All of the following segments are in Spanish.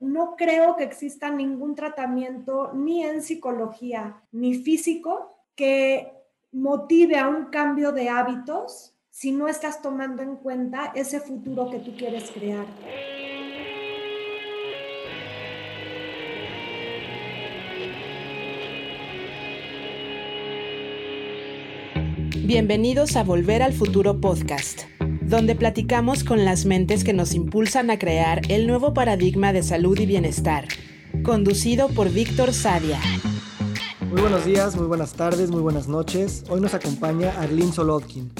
no creo que exista ningún tratamiento ni en psicología ni físico que motive a un cambio de hábitos si no estás tomando en cuenta ese futuro que tú quieres crear. Bienvenidos a Volver al Futuro Podcast, donde platicamos con las mentes que nos impulsan a crear el nuevo paradigma de salud y bienestar, conducido por Víctor Sadia. Muy buenos días, muy buenas tardes, muy buenas noches. Hoy nos acompaña Arlene Solodkin.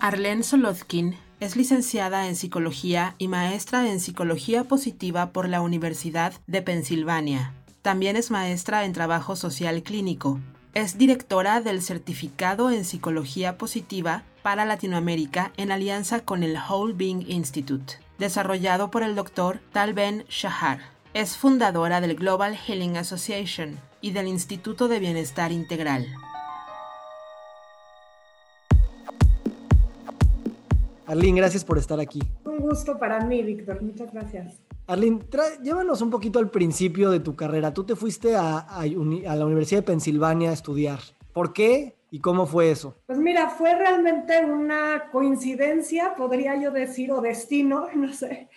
Arlene Solodkin es licenciada en psicología y maestra en psicología positiva por la Universidad de Pensilvania también es maestra en trabajo social clínico. Es directora del Certificado en Psicología Positiva para Latinoamérica en alianza con el Whole Being Institute, desarrollado por el doctor Tal Ben Shahar. Es fundadora del Global Healing Association y del Instituto de Bienestar Integral. Arlene, gracias por estar aquí. Un gusto para mí, Víctor. Muchas gracias. Arlene, llévanos un poquito al principio de tu carrera. Tú te fuiste a, la Universidad de Pensilvania a estudiar. ¿Por qué y cómo fue eso? Pues mira, fue realmente una coincidencia, podría yo decir, o destino, no sé.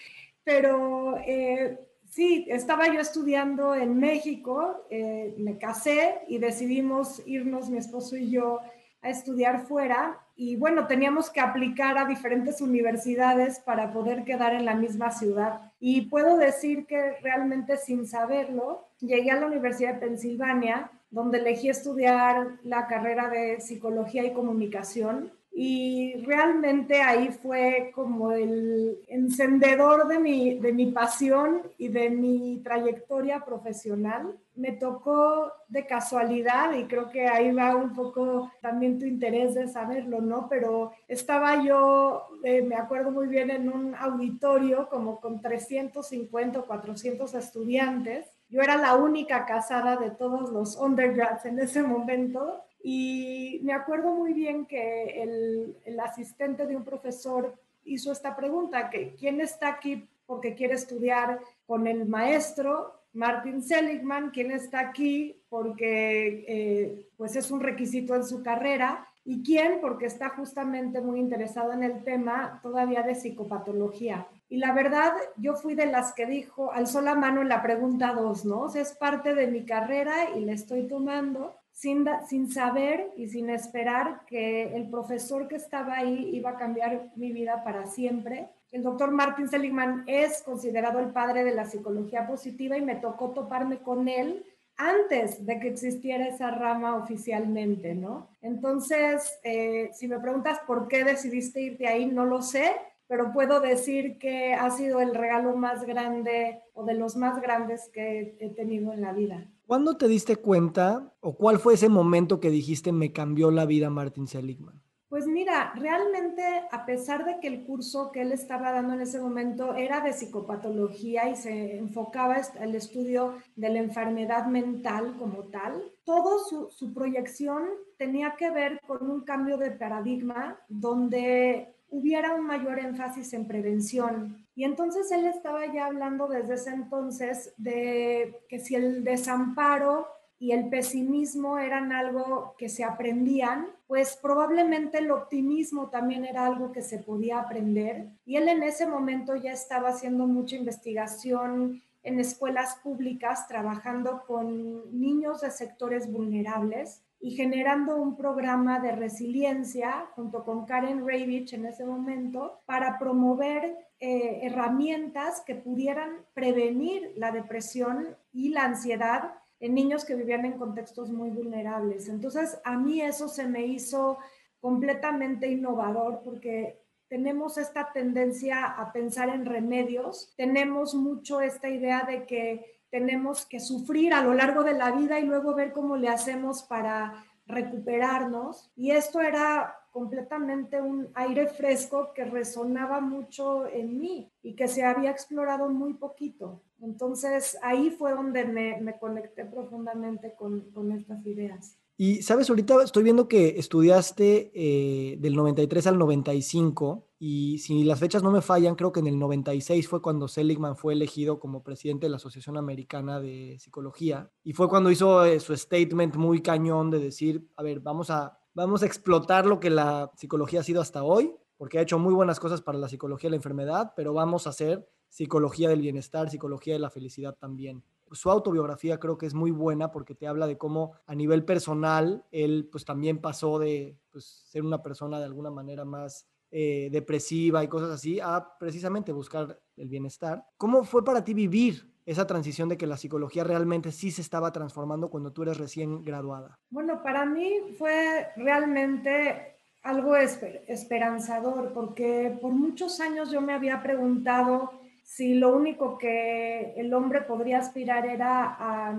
Pero eh, sí, estaba yo estudiando en México, eh, me casé y decidimos irnos, mi esposo y yo, a estudiar fuera y bueno, teníamos que aplicar a diferentes universidades para poder quedar en la misma ciudad. Y puedo decir que realmente sin saberlo, llegué a la Universidad de Pensilvania, donde elegí estudiar la carrera de psicología y comunicación y realmente ahí fue como el encendedor de mi, de mi pasión y de mi trayectoria profesional. Me tocó de casualidad y creo que ahí va un poco también tu interés de saberlo, ¿no? Pero estaba yo, eh, me acuerdo muy bien, en un auditorio como con 350 o 400 estudiantes. Yo era la única casada de todos los undergrads en ese momento y me acuerdo muy bien que el, asistente de un profesor hizo esta pregunta, que ¿quién está aquí porque quiere estudiar con el maestro? Martin Seligman, ¿quién está aquí porque eh, pues es un requisito en su carrera? ¿Y quién? Porque está justamente muy interesado en el tema todavía de psicopatología. Y la verdad, yo fui de las que dijo, alzó la mano en la pregunta 2, ¿no? Es parte de mi carrera y le estoy tomando sin, sin saber y sin esperar que el profesor que estaba ahí iba a cambiar mi vida para siempre. El doctor Martin Seligman es considerado el padre de la psicología positiva y me tocó toparme con él antes de que existiera esa rama oficialmente, ¿no? Entonces, eh, si me preguntas por qué decidiste irte ahí, no lo sé, pero puedo decir que ha sido el regalo más grande o de los más grandes que he tenido en la vida. ¿Cuándo te diste cuenta o cuál fue ese momento que dijiste me cambió la vida Martin Seligman? Pues mira, realmente a pesar de que el curso que él estaba dando en ese momento era de psicopatología y se enfocaba el estudio de la enfermedad mental como tal, todo su, su proyección tenía que ver con un cambio de paradigma donde hubiera un mayor énfasis en prevención. Y entonces él estaba ya hablando desde ese entonces de que si el desamparo y el pesimismo eran algo que se aprendían, pues probablemente el optimismo también era algo que se podía aprender. Y él en ese momento ya estaba haciendo mucha investigación en escuelas públicas, trabajando con niños de sectores vulnerables y generando un programa de resiliencia junto con Karen Ravitch en ese momento para promover eh, herramientas que pudieran prevenir la depresión y la ansiedad en niños que vivían en contextos muy vulnerables. Entonces, a mí eso se me hizo completamente innovador porque tenemos esta tendencia a pensar en remedios, tenemos mucho esta idea de que tenemos que sufrir a lo largo de la vida y luego ver cómo le hacemos para recuperarnos. Y esto era completamente un aire fresco que resonaba mucho en mí y que se había explorado muy poquito. Entonces ahí fue donde me, conecté profundamente con, estas ideas. Y sabes, ahorita estoy viendo que estudiaste eh, del 93 al 95 y si las fechas no me fallan, creo que en el 96 fue cuando Seligman fue elegido como presidente de la Asociación Americana de Psicología y fue cuando hizo eh, su statement muy cañón de decir, a ver, vamos a, vamos a explotar lo que la psicología ha sido hasta hoy, porque ha hecho muy buenas cosas para la psicología de la enfermedad, pero vamos a hacer psicología del bienestar, psicología de la felicidad también su autobiografía creo que es muy buena porque te habla de cómo a nivel personal él pues también pasó de pues, ser una persona de alguna manera más eh, depresiva y cosas así a precisamente buscar el bienestar. ¿Cómo fue para ti vivir esa transición de que la psicología realmente sí se estaba transformando cuando tú eres recién graduada? Bueno, para mí fue realmente algo esperanzador porque por muchos años yo me había preguntado si lo único que el hombre podría aspirar era a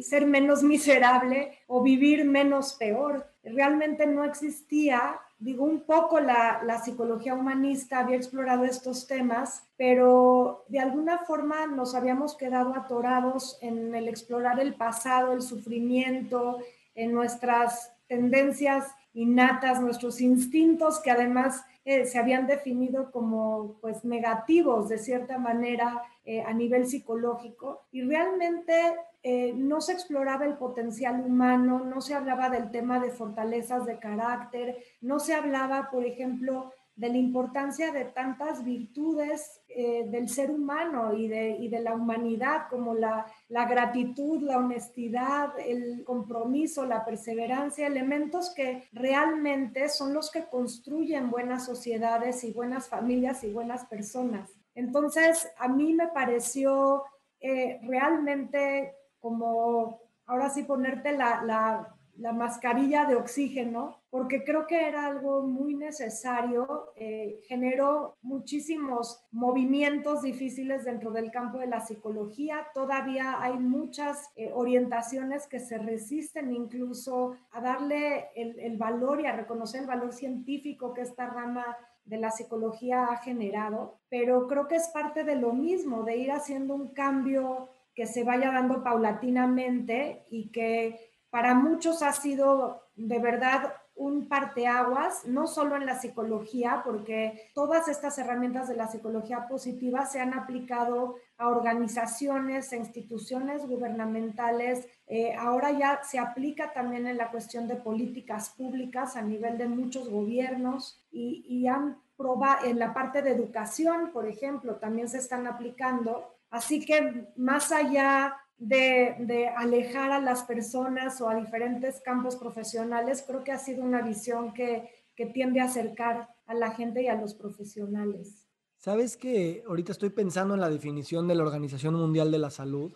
ser menos miserable o vivir menos peor. Realmente no existía, digo, un poco la, la, psicología humanista había explorado estos temas, pero de alguna forma nos habíamos quedado atorados en el explorar el pasado, el sufrimiento, en nuestras tendencias innatas, nuestros instintos que además eh, se habían definido como pues negativos de cierta manera eh, a nivel psicológico y realmente eh, no se exploraba el potencial humano, no se hablaba del tema de fortalezas de carácter, no se hablaba, por ejemplo, de la importancia de tantas virtudes eh, del ser humano y de, de la humanidad, como la, la, gratitud, la honestidad, el compromiso, la perseverancia, elementos que realmente son los que construyen buenas sociedades y buenas familias y buenas personas. Entonces, a mí me pareció eh, realmente como, ahora sí, ponerte la, la la mascarilla de oxígeno, porque creo que era algo muy necesario, eh, generó muchísimos movimientos difíciles dentro del campo de la psicología, todavía hay muchas eh, orientaciones que se resisten incluso a darle el, el valor y a reconocer el valor científico que esta rama de la psicología ha generado, pero creo que es parte de lo mismo, de ir haciendo un cambio que se vaya dando paulatinamente y que para muchos ha sido de verdad un parteaguas, no solo en la psicología, porque todas estas herramientas de la psicología positiva se han aplicado a organizaciones, a instituciones gubernamentales. Eh, ahora ya se aplica también en la cuestión de políticas públicas a nivel de muchos gobiernos y, y han probado en la parte de educación, por ejemplo, también se están aplicando. Así que más allá de, alejar a las personas o a diferentes campos profesionales, creo que ha sido una visión que, tiende a acercar a la gente y a los profesionales. Sabes que ahorita estoy pensando en la definición de la Organización Mundial de la Salud,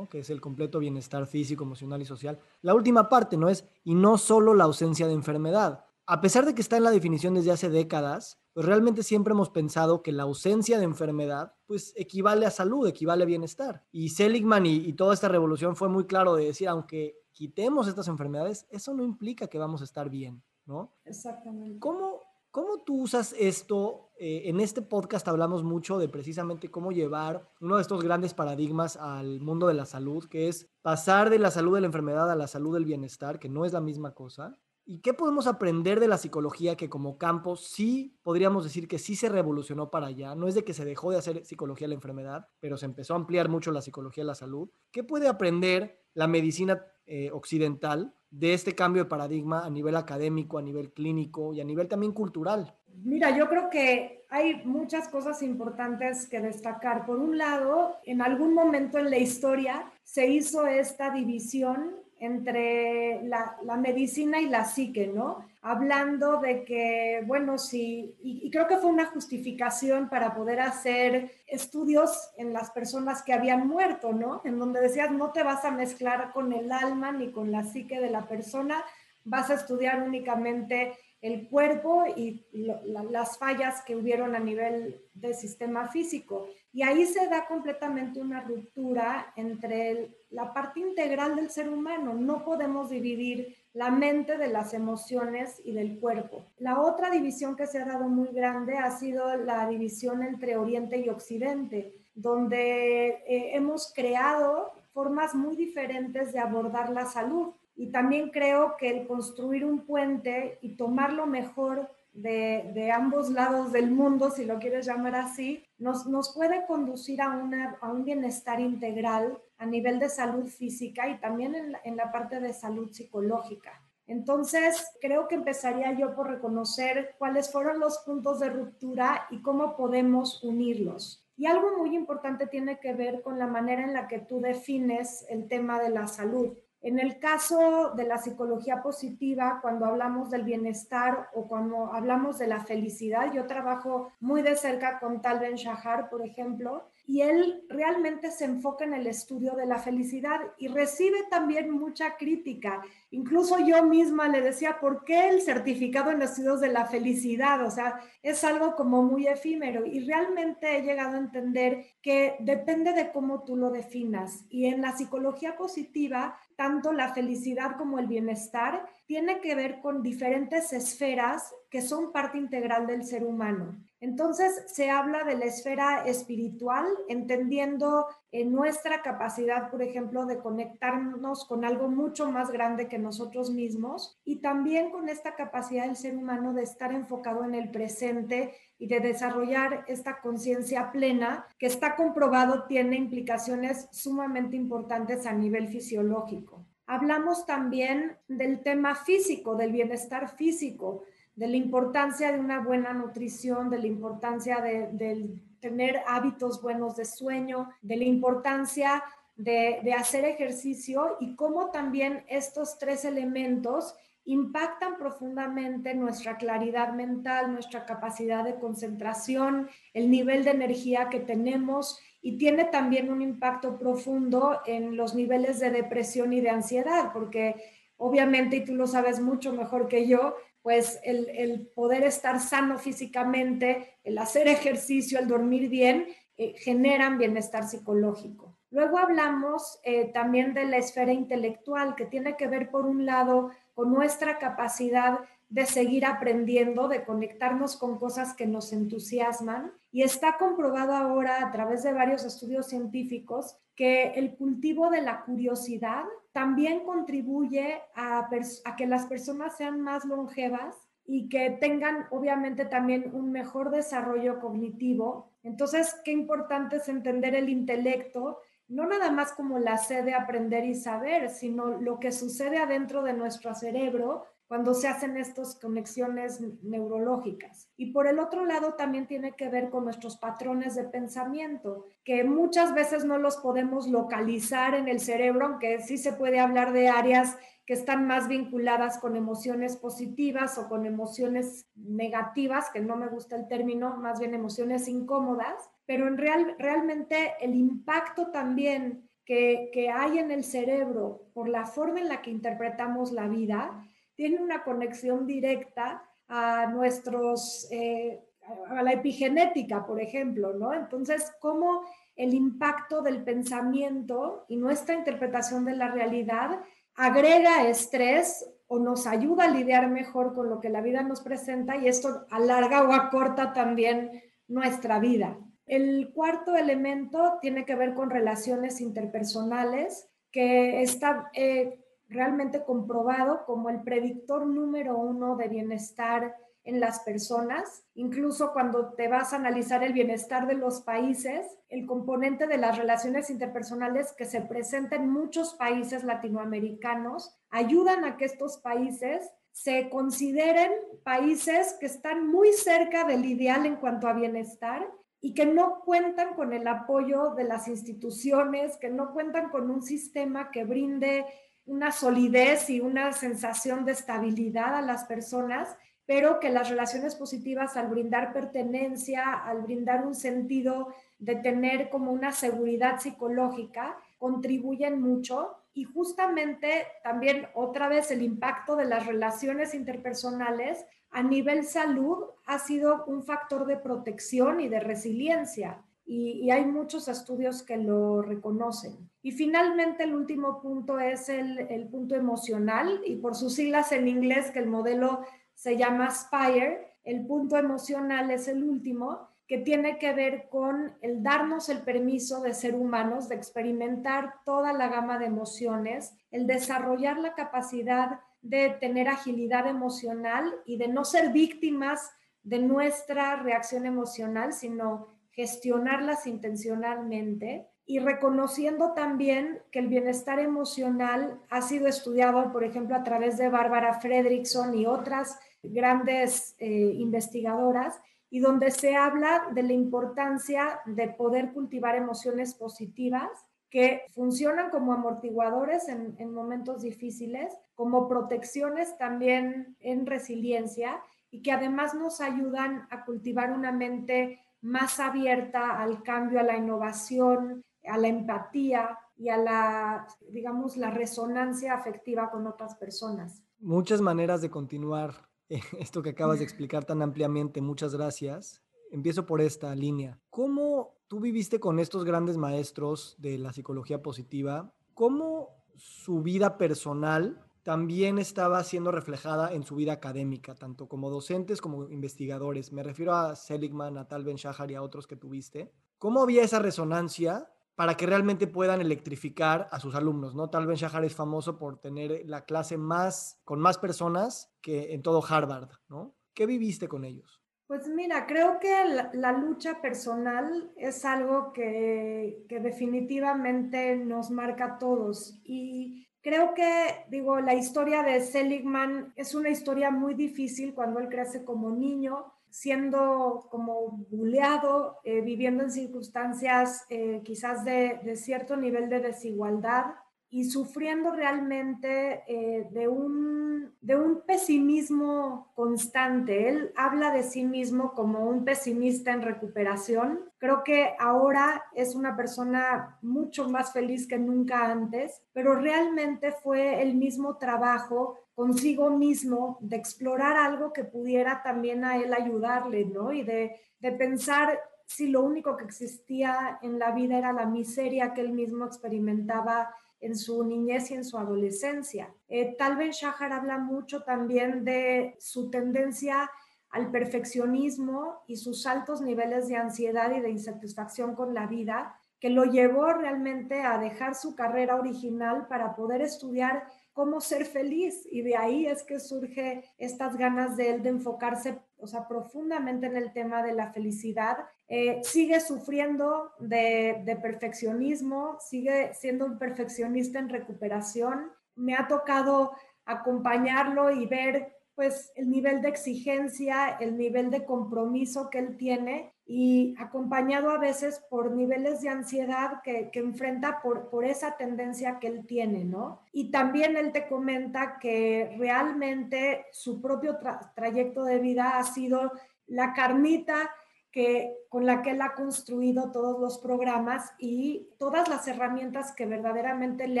que es el completo bienestar físico, emocional y social. La última parte no es, y no solo la ausencia de enfermedad. A pesar de que está en la definición desde hace décadas, pues realmente siempre hemos pensado que la ausencia de enfermedad pues equivale a salud, equivale a bienestar. Y Seligman y, toda esta revolución fue muy claro de decir, aunque quitemos estas enfermedades, eso no implica que vamos a estar bien, ¿no? Exactamente. ¿Cómo, cómo tú usas esto? Eh, en este podcast hablamos mucho de precisamente cómo llevar uno de estos grandes paradigmas al mundo de la salud, que es pasar de la salud de la enfermedad a la salud del bienestar, que no es la misma cosa. ¿Y qué podemos aprender de la psicología que como campo sí podríamos decir que sí se revolucionó para allá? No es de que se dejó de hacer psicología de la enfermedad, pero se empezó a ampliar mucho la psicología de la salud. ¿Qué puede aprender la medicina eh, occidental de este cambio de paradigma a nivel académico, a nivel clínico y a nivel también cultural? Mira, yo creo que hay muchas cosas importantes que destacar. Por un lado, en algún momento en la historia se hizo esta división entre la, medicina y la psique, ¿no? Hablando de que, bueno, sí, y, creo que fue una justificación para poder hacer estudios en las personas que habían muerto, ¿no? En donde decías, no te vas a mezclar con el alma ni con la psique de la persona, vas a estudiar únicamente el cuerpo y las fallas que hubieron a nivel del sistema físico. Y ahí se da completamente una ruptura entre la parte integral del ser humano. No podemos dividir la mente de las emociones y del cuerpo. La otra división que se ha dado muy grande ha sido la división entre Oriente y Occidente, donde eh, hemos creado formas muy diferentes de abordar la salud. Y también creo que el construir un puente y tomar lo mejor de, ambos lados del mundo, si lo quieres llamar así, nos, puede conducir a, un bienestar integral a nivel de salud física y también en la parte de salud psicológica. Entonces, creo que empezaría yo por reconocer cuáles fueron los puntos de ruptura y cómo podemos unirlos. Y algo muy importante tiene que ver con la manera en la que tú defines el tema de la salud. En el caso de la psicología positiva, cuando hablamos del bienestar o cuando hablamos de la felicidad, yo trabajo muy de cerca con Tal Ben Shahar, por ejemplo, y él realmente se enfoca en el estudio de la felicidad y recibe también mucha crítica. Incluso yo misma le decía, ¿por qué el certificado en estudios de la felicidad? O sea, es algo como muy efímero y realmente he llegado a entender que depende de cómo tú lo definas. Y en la psicología positiva, tanto la felicidad como el bienestar tiene que ver con diferentes esferas que son parte integral del ser humano. Entonces se habla de la esfera espiritual, entendiendo en nuestra capacidad, por ejemplo, de conectarnos con algo mucho más grande que nosotros mismos y también con esta capacidad del ser humano de estar enfocado en el presente y de desarrollar esta conciencia plena que está comprobado tiene implicaciones sumamente importantes a nivel fisiológico. Hablamos también del tema físico, del bienestar físico de la importancia de una buena nutrición, de la importancia de, tener hábitos buenos de sueño, de la importancia de, de, hacer ejercicio y cómo también estos tres elementos impactan profundamente nuestra claridad mental, nuestra capacidad de concentración, el nivel de energía que tenemos y tiene también un impacto profundo en los niveles de depresión y de ansiedad, porque obviamente, y tú lo sabes mucho mejor que yo, pues el, poder estar sano físicamente, el hacer ejercicio, el dormir bien, eh, generan bienestar psicológico. Luego hablamos eh, también de la esfera intelectual, que tiene que ver, por un lado, con nuestra capacidad de seguir aprendiendo, de conectarnos con cosas que nos entusiasman. Y está comprobado ahora a través de varios estudios científicos que el cultivo de la curiosidad también contribuye a, que las personas sean más longevas y que tengan obviamente también un mejor desarrollo cognitivo. Entonces, qué importante es entender el intelecto, no nada más como la sed de aprender y saber, sino lo que sucede adentro de nuestro cerebro cuando se hacen estas conexiones neurológicas. Y por el otro lado también tiene que ver con nuestros patrones de pensamiento, que muchas veces no los podemos localizar en el cerebro, aunque sí se puede hablar de áreas que están más vinculadas con emociones positivas o con emociones negativas, que no me gusta el término, más bien emociones incómodas, pero en real, realmente el impacto también que, que hay en el cerebro por la forma en la que interpretamos la vida, tiene una conexión directa a nuestros, eh, a la epigenética, por ejemplo, ¿no? Entonces, cómo el impacto del pensamiento y nuestra interpretación de la realidad agrega estrés o nos ayuda a lidiar mejor con lo que la vida nos presenta y esto alarga o acorta también nuestra vida. El cuarto elemento tiene que ver con relaciones interpersonales, que está eh, realmente comprobado como el predictor número uno de bienestar en las personas. Incluso cuando te vas a analizar el bienestar de los países, el componente de las relaciones interpersonales que se presenta en muchos países latinoamericanos ayudan a que estos países se consideren países que están muy cerca del ideal en cuanto a bienestar y que no cuentan con el apoyo de las instituciones, que no cuentan con un sistema que brinde una solidez y una sensación de estabilidad a las personas, pero que las relaciones positivas al brindar pertenencia, al brindar un sentido de tener como una seguridad psicológica, contribuyen mucho. Y justamente también otra vez el impacto de las relaciones interpersonales a nivel salud ha sido un factor de protección y de resiliencia y, hay muchos estudios que lo reconocen. Y finalmente el último punto es el, el, punto emocional y por sus siglas en inglés que el modelo se llama SPIRE, el punto emocional es el último, que tiene que ver con el darnos el permiso de ser humanos, de experimentar toda la gama de emociones, el desarrollar la capacidad de tener agilidad emocional y de no ser víctimas de nuestra reacción emocional, sino gestionarlas intencionalmente y reconociendo también que el bienestar emocional ha sido estudiado, por ejemplo, a través de Bárbara Fredrickson y otras grandes eh, investigadoras, y donde se habla de la importancia de poder cultivar emociones positivas que funcionan como amortiguadores en, en momentos difíciles, como protecciones también en resiliencia y que además nos ayudan a cultivar una mente más abierta al cambio, a la innovación, a la empatía y a la, digamos, la resonancia afectiva con otras personas. Muchas maneras de continuar esto que acabas de explicar tan ampliamente. Muchas gracias. Empiezo por esta línea. ¿Cómo tú viviste con estos grandes maestros de la psicología positiva? ¿Cómo su vida personal también estaba siendo reflejada en su vida académica, tanto como docentes como investigadores? Me refiero a Seligman, a Tal Ben Shahar y a otros que tuviste. ¿Cómo había esa resonancia para que realmente puedan electrificar a sus alumnos, ¿no? Tal vez Shahar es famoso por tener la clase más, con más personas que en todo Harvard, ¿no? ¿Qué viviste con ellos? Pues mira, creo que la, lucha personal es algo que, que, definitivamente nos marca a todos. Y creo que, digo, la historia de Seligman es una historia muy difícil cuando él crece como niño siendo como buleado, eh, viviendo en circunstancias eh, quizás de, cierto nivel de desigualdad y sufriendo realmente eh, de, un, de un pesimismo constante. Él habla de sí mismo como un pesimista en recuperación. Creo que ahora es una persona mucho más feliz que nunca antes, pero realmente fue el mismo trabajo consigo mismo, de explorar algo que pudiera también a él ayudarle, ¿no? Y de, pensar si lo único que existía en la vida era la miseria que él mismo experimentaba en su niñez y en su adolescencia. Eh, tal vez Shahar habla mucho también de su tendencia al perfeccionismo y sus altos niveles de ansiedad y de insatisfacción con la vida, que lo llevó realmente a dejar su carrera original para poder estudiar cómo ser feliz. Y de ahí es que surge estas ganas de él de enfocarse, o sea, profundamente en el tema de la felicidad. Eh, sigue sufriendo de, de perfeccionismo, sigue siendo un perfeccionista en recuperación. Me ha tocado acompañarlo y ver pues el nivel de exigencia, el nivel de compromiso que él tiene y acompañado a veces por niveles de ansiedad que, enfrenta por, por esa tendencia que él tiene, ¿no? Y también él te comenta que realmente su propio trayecto de vida ha sido la carnita que, con la que él ha construido todos los programas y todas las herramientas que verdaderamente le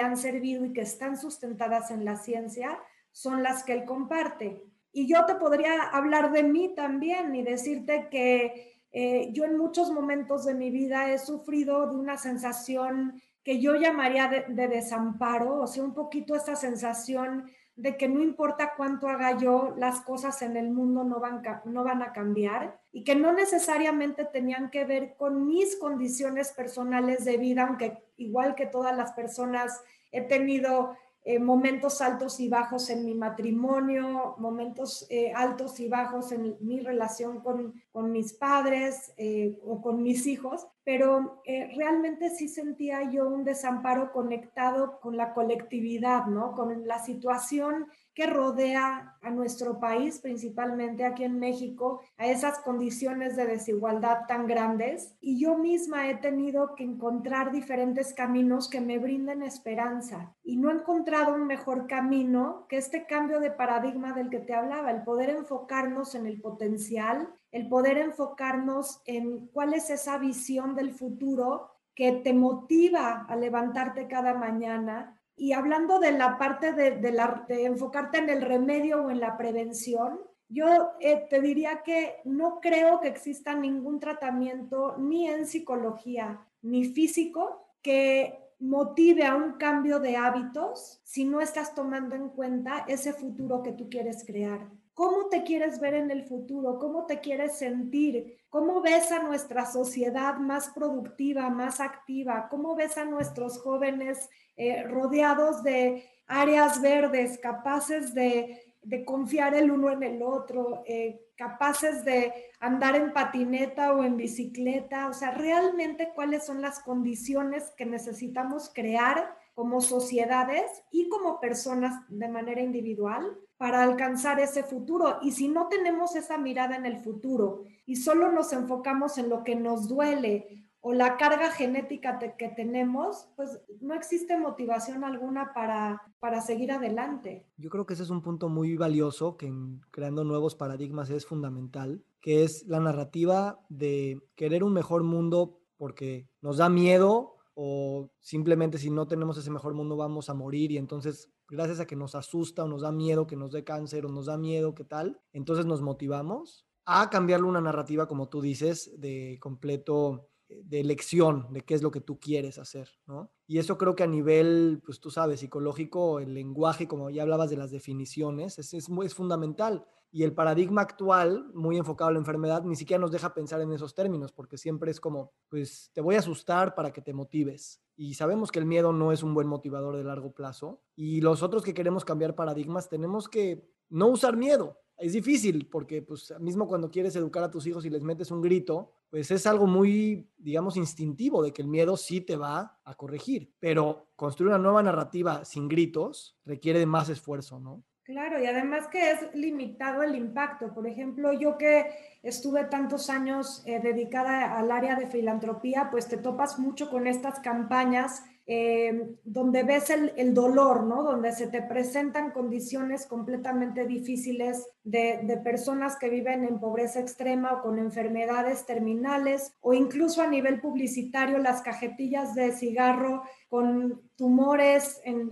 han servido y que están sustentadas en la ciencia son las que él comparte. Y yo te podría hablar de mí también y decirte que eh, yo en muchos momentos de mi vida he sufrido de una sensación que yo llamaría de, desamparo, o sea, un poquito esta sensación de que no importa cuánto haga yo, las cosas en el mundo no van, no van a cambiar y que no necesariamente tenían que ver con mis condiciones personales de vida, aunque igual que todas las personas he tenido eh, momentos altos y bajos en mi matrimonio, momentos eh, altos y bajos en mi relación con, con mis padres eh, o con mis hijos, pero realmente sí sentía yo un desamparo conectado con la colectividad, ¿no? Con la situación que rodea a nuestro país, principalmente aquí en México, a esas condiciones de desigualdad tan grandes. Y yo misma he tenido que encontrar diferentes caminos que me brinden esperanza. Y no he encontrado un mejor camino que este cambio de paradigma del que te hablaba, el poder enfocarnos en el potencial, el poder enfocarnos en cuál es esa visión del futuro que te motiva a levantarte cada mañana, y hablando de la parte de, de, enfocarte en el remedio o en la prevención, yo eh, te diría que no creo que exista ningún tratamiento ni en psicología ni físico que motive a un cambio de hábitos si no estás tomando en cuenta ese futuro que tú quieres crear. ¿Cómo te quieres ver en el futuro? ¿Cómo te quieres sentir? ¿Cómo ves a nuestra sociedad más productiva, más activa? ¿Cómo ves a nuestros jóvenes eh, rodeados de áreas verdes, capaces de, confiar el uno en el otro, eh, capaces de andar en patineta o en bicicleta? O sea, realmente cuáles son las condiciones que necesitamos crear como sociedades y como personas de manera individual para alcanzar ese futuro. Y si no tenemos esa mirada en el futuro y solo nos enfocamos en lo que nos duele o la carga genética que tenemos, pues no existe motivación alguna para, para seguir adelante. Yo creo que ese es un punto muy valioso que creando nuevos paradigmas es fundamental, que es la narrativa de querer un mejor mundo porque nos da miedo o simplemente si no tenemos ese mejor mundo vamos a morir y entonces gracias a que nos asusta o nos da miedo que nos dé cáncer o nos da miedo que tal, entonces nos motivamos a cambiarle una narrativa, como tú dices, de completo eh, de elección de qué es lo que tú quieres hacer, ¿no? Y eso creo que a nivel, pues tú sabes, psicológico, el lenguaje, como ya hablabas de las definiciones, es, es, es fundamental. Y el paradigma actual, muy enfocado a la enfermedad, ni siquiera nos deja pensar en esos términos, porque siempre es como, pues te voy a asustar para que te motives. Y sabemos que el miedo no es un buen motivador de largo plazo. Y los otros que queremos cambiar paradigmas, tenemos que no usar miedo. Es difícil porque, pues, mismo cuando quieres educar a tus hijos y les metes un grito, pues es algo muy, digamos, instintivo de que el miedo sí te va a corregir. Pero construir una nueva narrativa sin gritos requiere de más esfuerzo, ¿no? Claro, y además que es limitado el impacto. Por ejemplo, yo que estuve tantos años eh, dedicada al área de filantropía, pues te topas mucho con estas campañas eh, donde ves el, dolor, ¿no? Donde se te presentan condiciones completamente difíciles de, personas que viven en pobreza extrema o con enfermedades terminales, o incluso a nivel publicitario, las cajetillas de cigarro con tumores en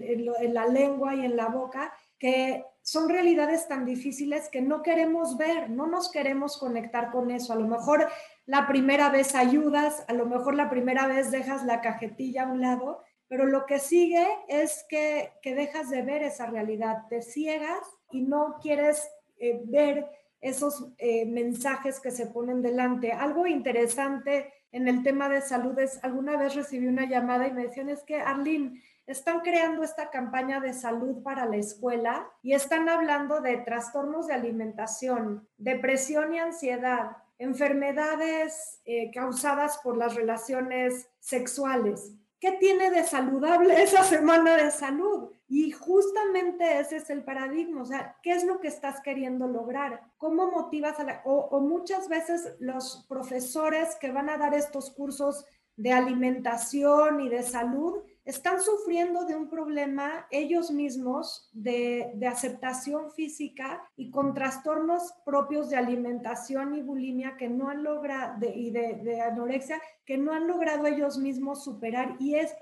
la lengua y en la boca que son realidades tan difíciles que no queremos ver, no nos queremos conectar con eso. A lo mejor la primera vez ayudas, a lo mejor la primera vez dejas la cajetilla a un lado, pero lo que sigue es que, dejas de ver esa realidad, te ciegas y no quieres eh, ver esos eh, mensajes que se ponen delante. Algo interesante en el tema de salud es, alguna vez recibí una llamada y me decían, es que Arlene, están creando esta campaña de salud para la escuela y están hablando de trastornos de alimentación, depresión y ansiedad, enfermedades eh, causadas por las relaciones sexuales. ¿Qué tiene de saludable esa semana de salud? Y justamente ese es el paradigma, o sea, ¿qué es lo que estás queriendo lograr? ¿Cómo motivas a la... o, o muchas veces los profesores que van a dar estos cursos de alimentación y de salud están sufriendo de un problema ellos mismos de, aceptación física y con trastornos propios de alimentación y bulimia que no han logrado, y de, anorexia, que no han logrado ellos mismos superar. Y es,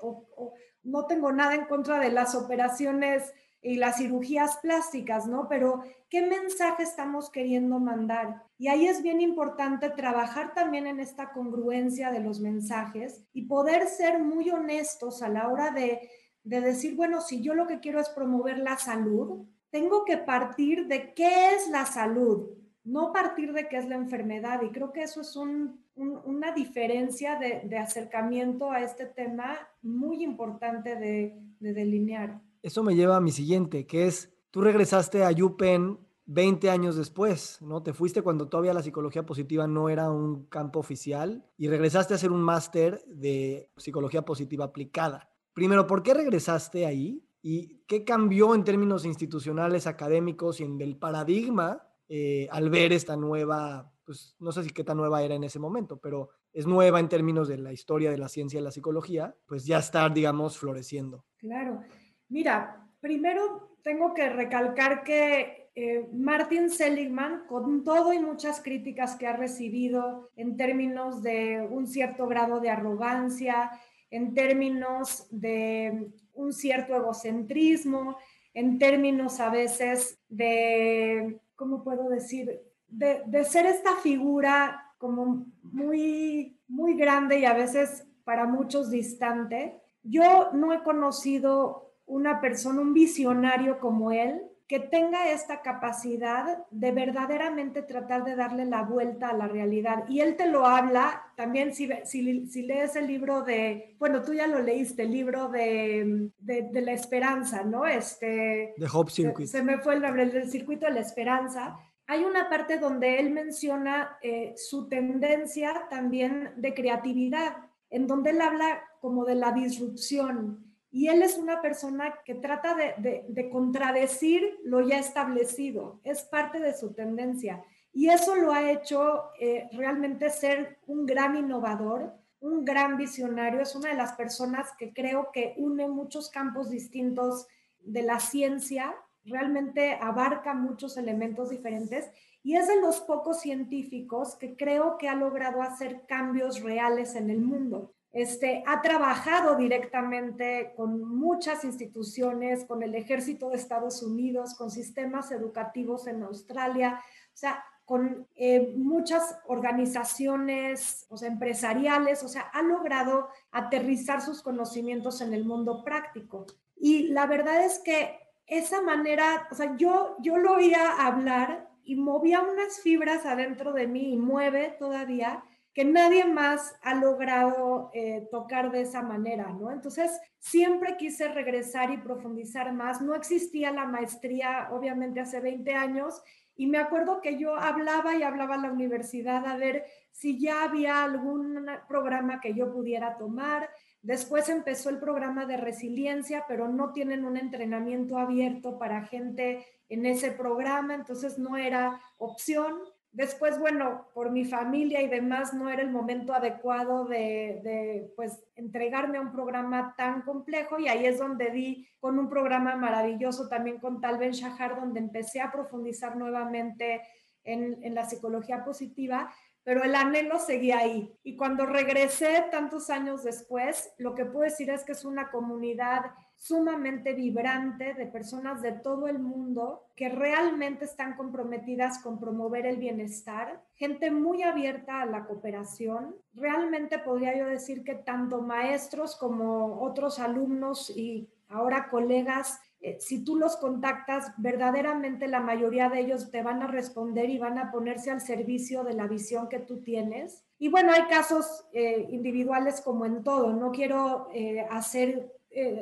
no tengo nada en contra de las operaciones y las cirugías plásticas, ¿no? Pero ¿qué mensaje estamos queriendo mandar? Y ahí es bien importante trabajar también en esta congruencia de los mensajes y poder ser muy honestos a la hora de, de decir, bueno, si yo lo que quiero es promover la salud, tengo que partir de qué es la salud, no partir de qué es la enfermedad. Y creo que eso es un, una diferencia de, de, acercamiento a este tema muy importante de, de delinear eso me lleva a mi siguiente, que es, tú regresaste a UPenn 20 años después, ¿no? Te fuiste cuando todavía la psicología positiva no era un campo oficial y regresaste a hacer un máster de psicología positiva aplicada. Primero, ¿por qué regresaste ahí? ¿Y qué cambió en términos institucionales, académicos y en el paradigma eh, al ver esta nueva, pues no sé si qué tan nueva era en ese momento, pero es nueva en términos de la historia de la ciencia y la psicología, pues ya estar, digamos, floreciendo. Claro. Mira, primero tengo que recalcar que eh, Martin Seligman, con todo y muchas críticas que ha recibido en términos de un cierto grado de arrogancia, en términos de un cierto egocentrismo, en términos a veces de, ¿cómo puedo decir? De, de ser esta figura como muy, muy grande y a veces para muchos distante. Yo no he conocido una persona, un visionario como él, que tenga esta capacidad de verdaderamente tratar de darle la vuelta a la realidad. Y él te lo habla también si, si, lees el libro de, bueno, tú ya lo leíste, el libro de, de, la esperanza, ¿no? Este, de Hope Circuit. Se, me fue el nombre, del circuito de la esperanza. Hay una parte donde él menciona eh, su tendencia también de creatividad, en donde él habla como de la disrupción y él es una persona que trata de, contradecir lo ya establecido, es parte de su tendencia. Y eso lo ha hecho eh, realmente ser un gran innovador, un gran visionario, es una de las personas que creo que une muchos campos distintos de la ciencia, realmente abarca muchos elementos diferentes y es de los pocos científicos que creo que ha logrado hacer cambios reales en el mundo. Este, ha trabajado directamente con muchas instituciones, con el ejército de Estados Unidos, con sistemas educativos en Australia, o sea, con eh, muchas organizaciones o empresariales, o sea, ha logrado aterrizar sus conocimientos en el mundo práctico. Y la verdad es que esa manera, o sea, yo, yo lo oía hablar y movía unas fibras adentro de mí y mueve todavía que nadie más ha logrado eh, tocar de esa manera, ¿no? Entonces, siempre quise regresar y profundizar más. No existía la maestría, obviamente, hace 20 años, y me acuerdo que yo hablaba y hablaba a la universidad a ver si ya había algún programa que yo pudiera tomar. Después empezó el programa de resiliencia, pero no tienen un entrenamiento abierto para gente en ese programa, entonces no era opción. Después, bueno, por mi familia y demás, no era el momento adecuado de, pues, entregarme a un programa tan complejo y ahí es donde di con un programa maravilloso también con Tal Ben Shahar, donde empecé a profundizar nuevamente en, en la psicología positiva pero el anhelo seguía ahí. Y cuando regresé tantos años después, lo que puedo decir es que es una comunidad sumamente vibrante de personas de todo el mundo que realmente están comprometidas con promover el bienestar, gente muy abierta a la cooperación. Realmente podría yo decir que tanto maestros como otros alumnos y ahora colegas eh, si tú los contactas, verdaderamente la mayoría de ellos te van a responder y van a ponerse al servicio de la visión que tú tienes. Y bueno, hay casos eh, individuales como en todo. No quiero eh, hacer,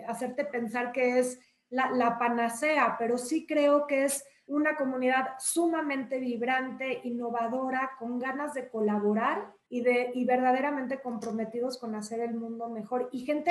hacerte pensar que es la, la panacea, pero sí creo que es una comunidad sumamente vibrante, innovadora, con ganas de colaborar y, de, y verdaderamente comprometidos con hacer el mundo mejor. Y gente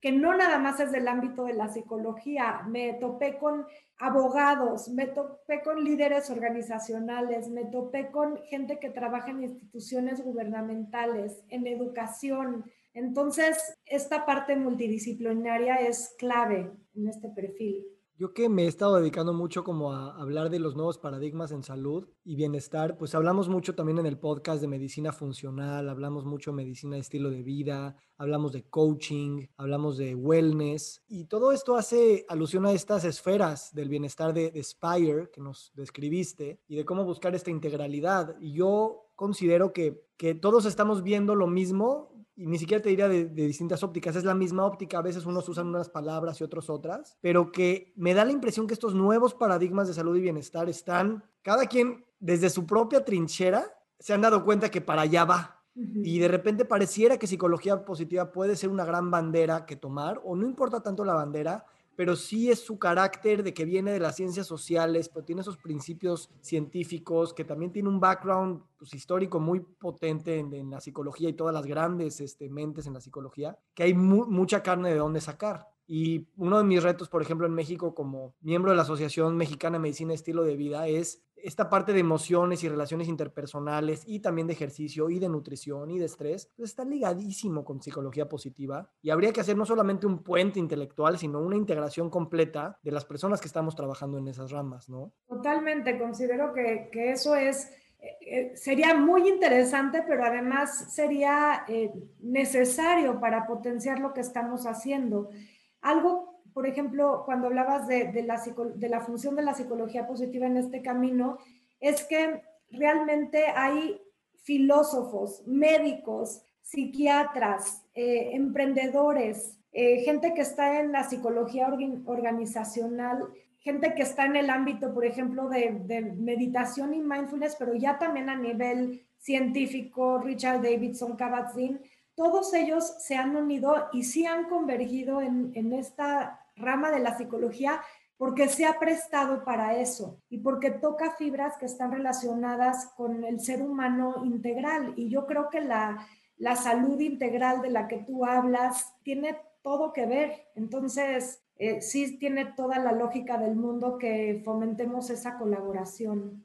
que no nada más es del ámbito de la psicología, me topé con abogados, me topé con líderes organizacionales, me topé con gente que trabaja en instituciones gubernamentales, en educación. Entonces, esta parte multidisciplinaria es clave en este perfil. Yo que me he estado dedicando mucho como a hablar de los nuevos paradigmas en salud y bienestar, pues hablamos mucho también en el podcast de medicina funcional, hablamos mucho de medicina de estilo de vida, hablamos de coaching, hablamos de wellness y todo esto hace alusión a estas esferas del bienestar de, de Spire que nos describiste y de cómo buscar esta integralidad. Y yo considero que, que todos estamos viendo lo mismo y ni siquiera te diría de, distintas ópticas, es la misma óptica, a veces unos usan unas palabras y otros otras, pero que me da la impresión que estos nuevos paradigmas de salud y bienestar están, cada quien desde su propia trinchera, se han dado cuenta que para allá va. Y de repente pareciera que psicología positiva puede ser una gran bandera que tomar, o no importa tanto la bandera, pero sí es su carácter de que viene de las ciencias sociales, pero tiene esos principios científicos, que también tiene un background pues, histórico muy potente en, la psicología y todas las grandes este, mentes en la psicología, que hay mucha carne de dónde sacar. Y uno de mis retos, por ejemplo, en México como miembro de la Asociación Mexicana de Medicina Estilo de Vida es esta parte de emociones y relaciones interpersonales y también de ejercicio y de nutrición y de estrés, pues está ligadísimo con psicología positiva y habría que hacer no solamente un puente intelectual, sino una integración completa de las personas que estamos trabajando en esas ramas, ¿no? Totalmente, considero que, que eso es eh, eh, sería muy interesante, pero además sería eh, necesario para potenciar lo que estamos haciendo. Algo por ejemplo, cuando hablabas de, la, de la función de la psicología positiva en este camino, es que realmente hay filósofos, médicos, psiquiatras, eh, emprendedores, eh, gente que está en la psicología organizacional, gente que está en el ámbito, por ejemplo, de, meditación y mindfulness, pero ya también a nivel científico, Richard Davidson, Kabat-Zinn, todos ellos se han unido y sí han convergido en, en esta rama de la psicología porque se ha prestado para eso y porque toca fibras que están relacionadas con el ser humano integral. Y yo creo que la, la salud integral de la que tú hablas tiene todo que ver. Entonces, eh, sí tiene toda la lógica del mundo que fomentemos esa colaboración.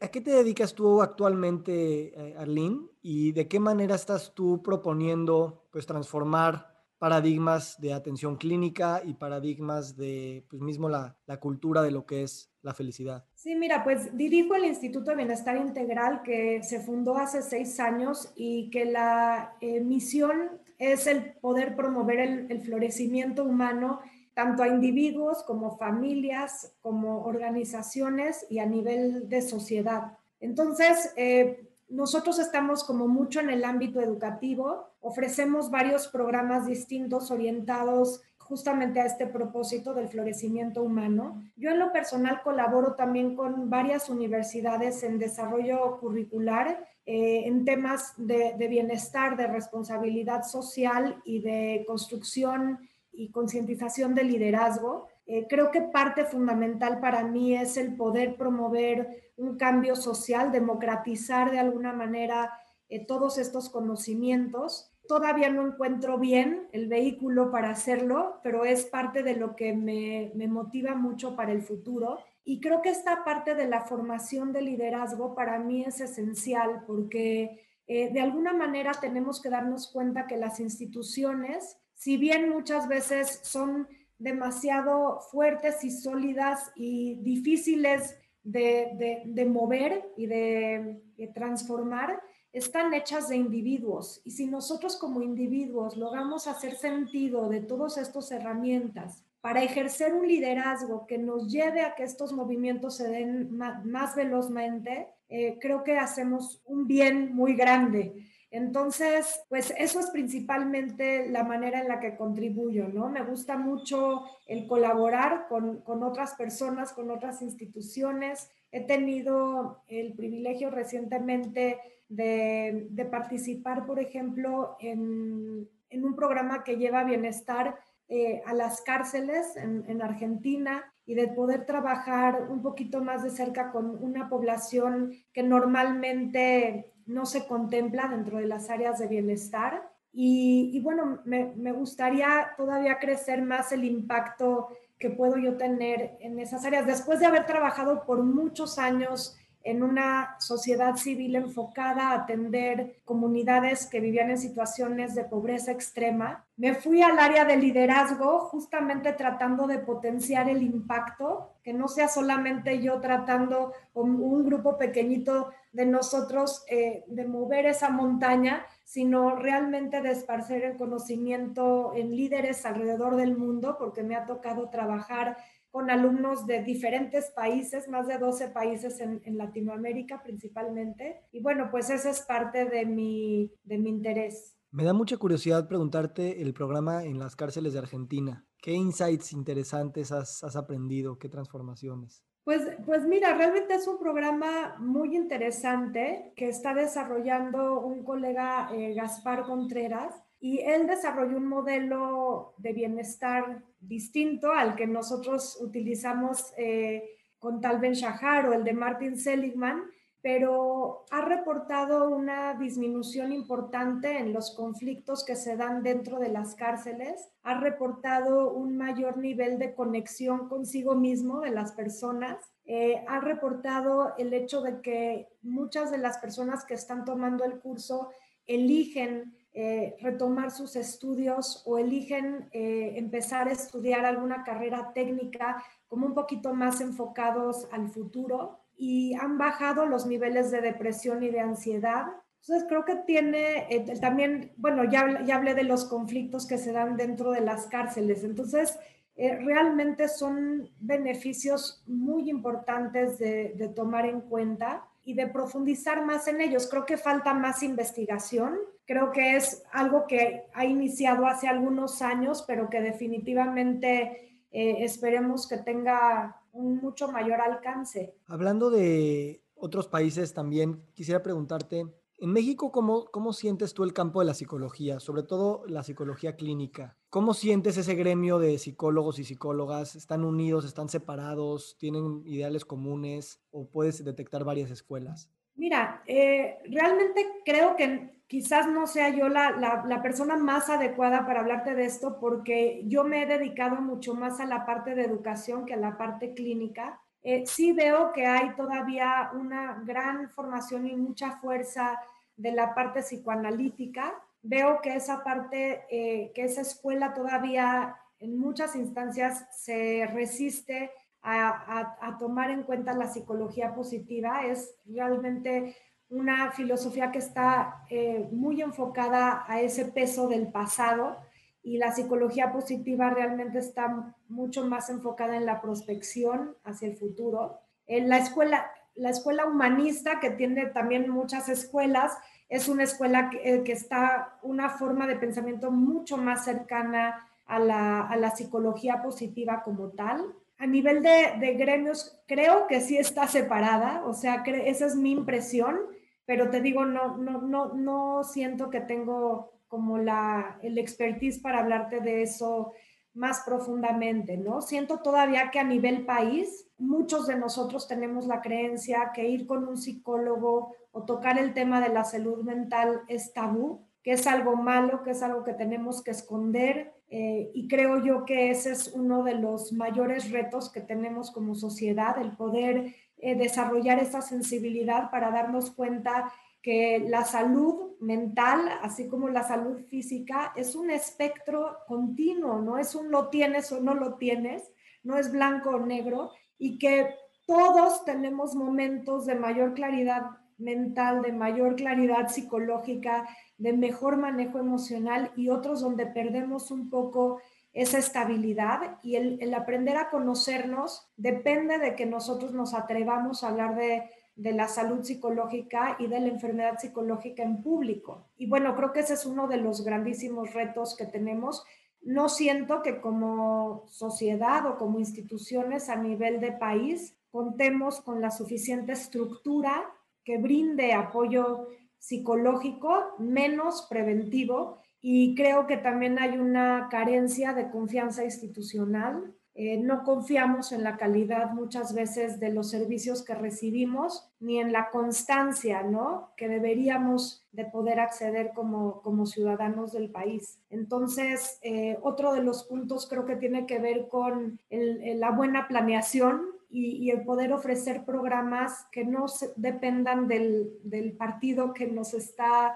¿A qué te dedicas tú actualmente, eh, Arlene? ¿Y de qué manera estás tú proponiendo pues, transformar paradigmas de atención clínica y paradigmas de pues, mismo la, la cultura de lo que es la felicidad? Sí, mira, pues dirijo el Instituto de Bienestar Integral que se fundó hace seis años y que la eh, misión es el poder promover el, el florecimiento humano tanto a individuos como familias, como organizaciones y a nivel de sociedad. Entonces, eh, nosotros estamos como mucho en el ámbito educativo, ofrecemos varios programas distintos orientados justamente a este propósito del florecimiento humano. Yo en lo personal colaboro también con varias universidades en desarrollo curricular eh, en temas de, de bienestar, de responsabilidad social y de construcción y concientización de liderazgo. Eh, creo que parte fundamental para mí es el poder promover un cambio social, democratizar de alguna manera eh, todos estos conocimientos. Todavía no encuentro bien el vehículo para hacerlo, pero es parte de lo que me, me motiva mucho para el futuro. Y creo que esta parte de la formación de liderazgo para mí es esencial porque eh, de alguna manera tenemos que darnos cuenta que las instituciones si bien muchas veces son demasiado fuertes y sólidas y difíciles de, mover y de, transformar, están hechas de individuos. Y si nosotros como individuos logramos hacer sentido de todas estas herramientas para ejercer un liderazgo que nos lleve a que estos movimientos se den más, velozmente, eh, creo que hacemos un bien muy grande. Entonces, pues eso es principalmente la manera en la que contribuyo, ¿no? Me gusta mucho el colaborar con, otras personas, con otras instituciones. He tenido el privilegio recientemente de, participar, por ejemplo, en, un programa que lleva bienestar eh, a las cárceles en, Argentina y de poder trabajar un poquito más de cerca con una población que normalmente no se contempla dentro de las áreas de bienestar. Y, bueno, me, me, gustaría todavía crecer más el impacto que puedo yo tener en esas áreas. Después de haber trabajado por muchos años en una sociedad civil enfocada a atender comunidades que vivían en situaciones de pobreza extrema. Me fui al área de liderazgo justamente tratando de potenciar el impacto, que no sea solamente yo tratando con un grupo pequeñito de nosotros eh, de mover esa montaña, sino realmente de esparcer el conocimiento en líderes alrededor del mundo, porque me ha tocado trabajar con alumnos de diferentes países, más de 12 países en, Latinoamérica principalmente. Y bueno, pues esa es parte de mi, de mi interés. Me da mucha curiosidad preguntarte el programa en las cárceles de Argentina. ¿Qué insights interesantes has, has aprendido? ¿Qué transformaciones? Pues, pues mira, realmente es un programa muy interesante que está desarrollando un colega eh, Gaspar Contreras y él desarrolló un modelo de bienestar distinto al que nosotros utilizamos eh, con Tal Ben Shahar o el de Martin Seligman, pero ha reportado una disminución importante en los conflictos que se dan dentro de las cárceles, ha reportado un mayor nivel de conexión consigo mismo de las personas, eh, ha reportado el hecho de que muchas de las personas que están tomando el curso eligen eh, retomar sus estudios o eligen eh, empezar a estudiar alguna carrera técnica como un poquito más enfocados al futuro y han bajado los niveles de depresión y de ansiedad. Entonces creo que tiene eh, también, bueno, ya, ya hablé de los conflictos que se dan dentro de las cárceles. Entonces, realmente son beneficios muy importantes de, de tomar en cuenta y de profundizar más en ellos. Creo que falta más investigación Creo que es algo que ha iniciado hace algunos años, pero que definitivamente eh, esperemos que tenga un mucho mayor alcance. Hablando de otros países también, quisiera preguntarte, en México, ¿cómo, ¿cómo sientes tú el campo de la psicología, sobre todo la psicología clínica? ¿Cómo sientes ese gremio de psicólogos y psicólogas? ¿Están unidos, están separados, tienen ideales comunes o puedes detectar varias escuelas? Mira, eh, realmente creo que quizás no sea yo la, la, persona más adecuada para hablarte de esto porque yo me he dedicado mucho más a la parte de educación que a la parte clínica. Eh, sí veo que hay todavía una gran formación y mucha fuerza de la parte psicoanalítica. Veo que esa parte, eh, que esa escuela todavía en muchas instancias se resiste a, tomar en cuenta la psicología positiva. Es realmente una filosofía que está eh, muy enfocada a ese peso del pasado y la psicología positiva realmente está mucho más enfocada en la prospección hacia el futuro. En la escuela, la escuela humanista, que tiene también muchas escuelas, es una escuela que, eh, está una forma de pensamiento mucho más cercana a la, a la psicología positiva como tal a nivel de, gremios, creo que sí está separada, o sea, esa es mi impresión, pero te digo, no, no, no, no siento que tengo como la, el expertise para hablarte de eso más profundamente, ¿no? Siento todavía que a nivel país, muchos de nosotros tenemos la creencia que ir con un psicólogo o tocar el tema de la salud mental es tabú, que es algo malo, que es algo que tenemos que esconder. Eh, y creo yo que ese es uno de los mayores retos que tenemos como sociedad, el poder eh, desarrollar esa sensibilidad para darnos cuenta que la salud mental, así como la salud física, es un espectro continuo, no es un lo tienes o no lo tienes, no es blanco o negro, y que todos tenemos momentos de mayor claridad mental, de mayor claridad psicológica, de mejor manejo emocional y otros donde perdemos un poco esa estabilidad y el, aprender a conocernos depende de que nosotros nos atrevamos a hablar de, de, la salud psicológica y de la enfermedad psicológica en público. Y bueno, creo que ese es uno de los grandísimos retos que tenemos. No siento que como sociedad o como instituciones a nivel de país contemos con la suficiente estructura que brinde apoyo psicológico, menos preventivo, y creo que también hay una carencia de confianza institucional. Eh, no confiamos en la calidad muchas veces de los servicios que recibimos, ni en la constancia, ¿no? Que deberíamos de poder acceder como, como ciudadanos del país. Entonces, eh, otro de los puntos creo que tiene que ver con la buena planeación y, el poder ofrecer programas que no dependan del, partido que nos está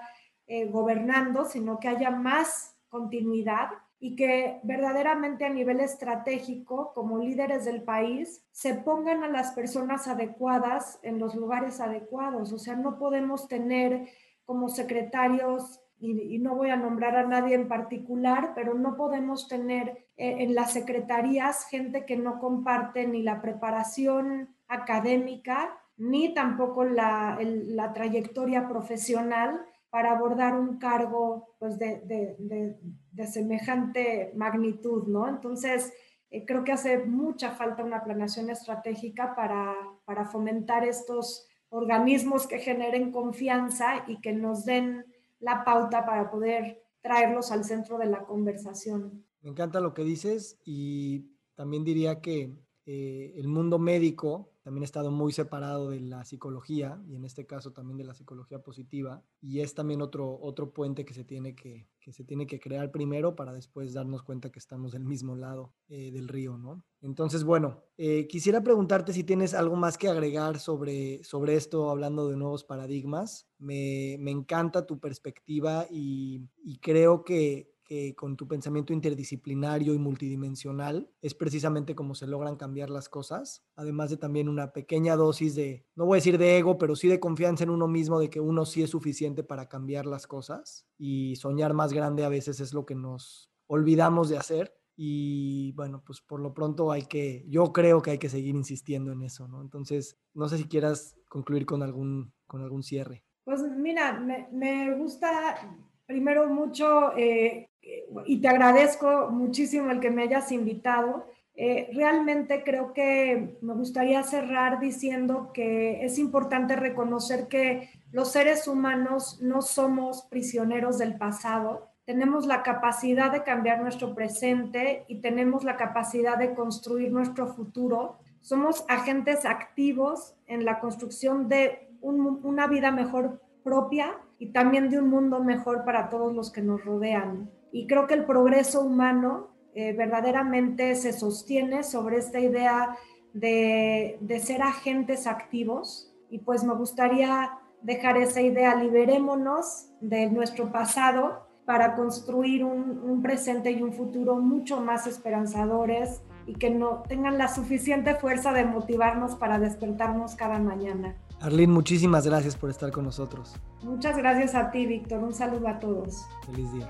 eh, gobernando, sino que haya más continuidad y que verdaderamente a nivel estratégico, como líderes del país, se pongan a las personas adecuadas en los lugares adecuados. O sea, no podemos tener como secretarios y, no voy a nombrar a nadie en particular, pero no podemos tener eh, en las secretarías gente que no comparte ni la preparación académica, ni tampoco la, la trayectoria profesional para abordar un cargo pues, de, de, de, semejante magnitud, ¿no? Entonces, eh, creo que hace mucha falta una planeación estratégica para, para fomentar estos organismos que generen confianza y que nos den la pauta para poder traerlos al centro de la conversación. Me encanta lo que dices y también diría que eh, el mundo médico también ha estado muy separado de la psicología y en este caso también de la psicología positiva y es también otro, otro puente que se, tiene que, que se tiene que crear primero para después darnos cuenta que estamos del mismo lado eh, del río, ¿no? Entonces, bueno, eh, quisiera preguntarte si tienes algo más que agregar sobre, sobre esto, hablando de nuevos paradigmas. Me, me encanta tu perspectiva y, y creo que que con tu pensamiento interdisciplinario y multidimensional es precisamente como se logran cambiar las cosas, además de también una pequeña dosis de, no voy a decir de ego, pero sí de confianza en uno mismo, de que uno sí es suficiente para cambiar las cosas y soñar más grande a veces es lo que nos olvidamos de hacer. Y bueno, pues por lo pronto hay que, yo creo que hay que seguir insistiendo en eso, ¿no? Entonces, no sé si quieras concluir con algún, con algún cierre. Pues mira, me, me gusta primero mucho eh, y te agradezco muchísimo el que me hayas invitado. Eh, realmente creo que me gustaría cerrar diciendo que es importante reconocer que los seres humanos no somos prisioneros del pasado, tenemos la capacidad de cambiar nuestro presente y tenemos la capacidad de construir nuestro futuro. Somos agentes activos en la construcción de una vida mejor propia y también de un mundo mejor para todos los que nos rodean. Y creo que el progreso humano eh, verdaderamente se sostiene sobre esta idea de, ser agentes activos y pues me gustaría dejar esa idea, liberémonos de nuestro pasado para construir un, un, presente y un futuro mucho más esperanzadores y que no tengan la suficiente fuerza de motivarnos para despertarnos cada mañana. Arlene, muchísimas gracias por estar con nosotros. Muchas gracias a ti, Víctor. Un saludo a todos. Feliz día.